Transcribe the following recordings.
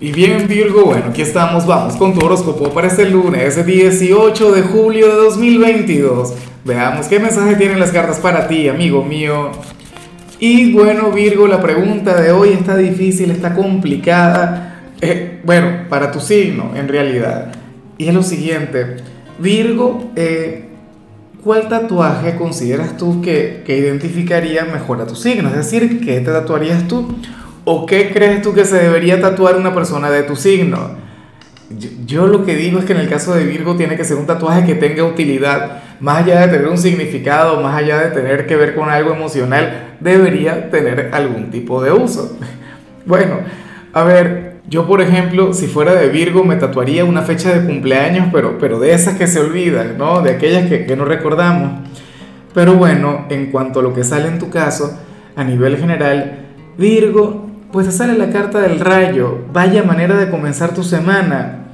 Y bien Virgo, bueno, aquí estamos, vamos con tu horóscopo para este lunes 18 de julio de 2022. Veamos qué mensaje tienen las cartas para ti, amigo mío. Y bueno Virgo, la pregunta de hoy está difícil, está complicada. Eh, bueno, para tu signo en realidad. Y es lo siguiente, Virgo, eh, ¿cuál tatuaje consideras tú que, que identificaría mejor a tu signo? Es decir, ¿qué te tatuarías tú? ¿O qué crees tú que se debería tatuar una persona de tu signo? Yo, lo que digo es que en el caso de Virgo tiene que ser un tatuaje que tenga utilidad, más allá de tener un significado, más allá de tener que ver con algo emocional, debería tener algún tipo de uso. Bueno, a ver, yo por ejemplo, si fuera de Virgo me tatuaría una fecha de cumpleaños, pero, pero de esas que se olvidan, ¿no? De aquellas que, que no recordamos. Pero bueno, en cuanto a lo que sale en tu caso, a nivel general, Virgo pues sale la carta del rayo, vaya manera de comenzar tu semana.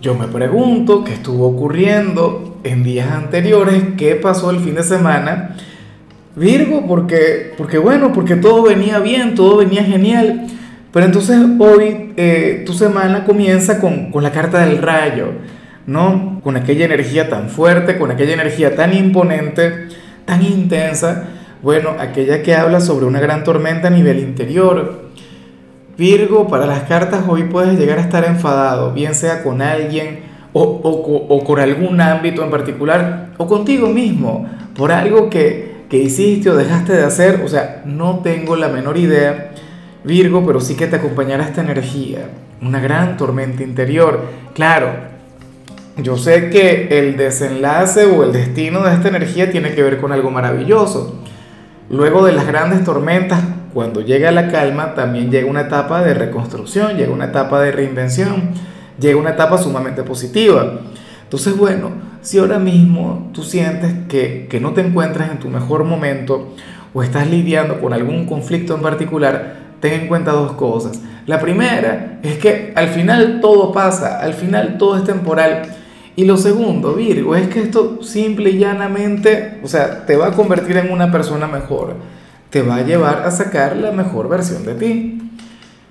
Yo me pregunto qué estuvo ocurriendo en días anteriores, qué pasó el fin de semana. Virgo, porque, porque bueno, porque todo venía bien, todo venía genial. Pero entonces hoy eh, tu semana comienza con, con la carta del rayo, ¿no? Con aquella energía tan fuerte, con aquella energía tan imponente, tan intensa. Bueno, aquella que habla sobre una gran tormenta a nivel interior, Virgo, para las cartas hoy puedes llegar a estar enfadado, bien sea con alguien o, o, con algún ámbito en particular o contigo mismo por algo que, que hiciste o dejaste de hacer. O sea, no tengo la menor idea, Virgo, pero sí que te acompañará esta energía, una gran tormenta interior. Claro, yo sé que el desenlace o el destino de esta energía tiene que ver con algo maravilloso. Luego de las grandes tormentas cuando llega la calma, también llega una etapa de reconstrucción, llega una etapa de reinvención, llega una etapa sumamente positiva. Entonces, bueno, si ahora mismo tú sientes que, que no te encuentras en tu mejor momento o estás lidiando con algún conflicto en particular, ten en cuenta dos cosas. La primera es que al final todo pasa, al final todo es temporal. Y lo segundo, Virgo, es que esto simple y llanamente, o sea, te va a convertir en una persona mejor te va a llevar a sacar la mejor versión de ti.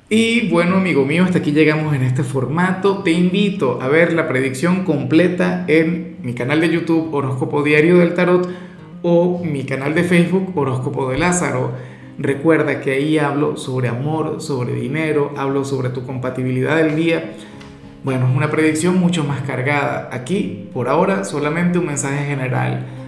Y bueno, amigo mío, hasta aquí llegamos en este formato. Te invito a ver la predicción completa en mi canal de YouTube Horóscopo Diario del Tarot o mi canal de Facebook Horóscopo de Lázaro. Recuerda que ahí hablo sobre amor, sobre dinero, hablo sobre tu compatibilidad del día. Bueno, es una predicción mucho más cargada. Aquí, por ahora, solamente un mensaje general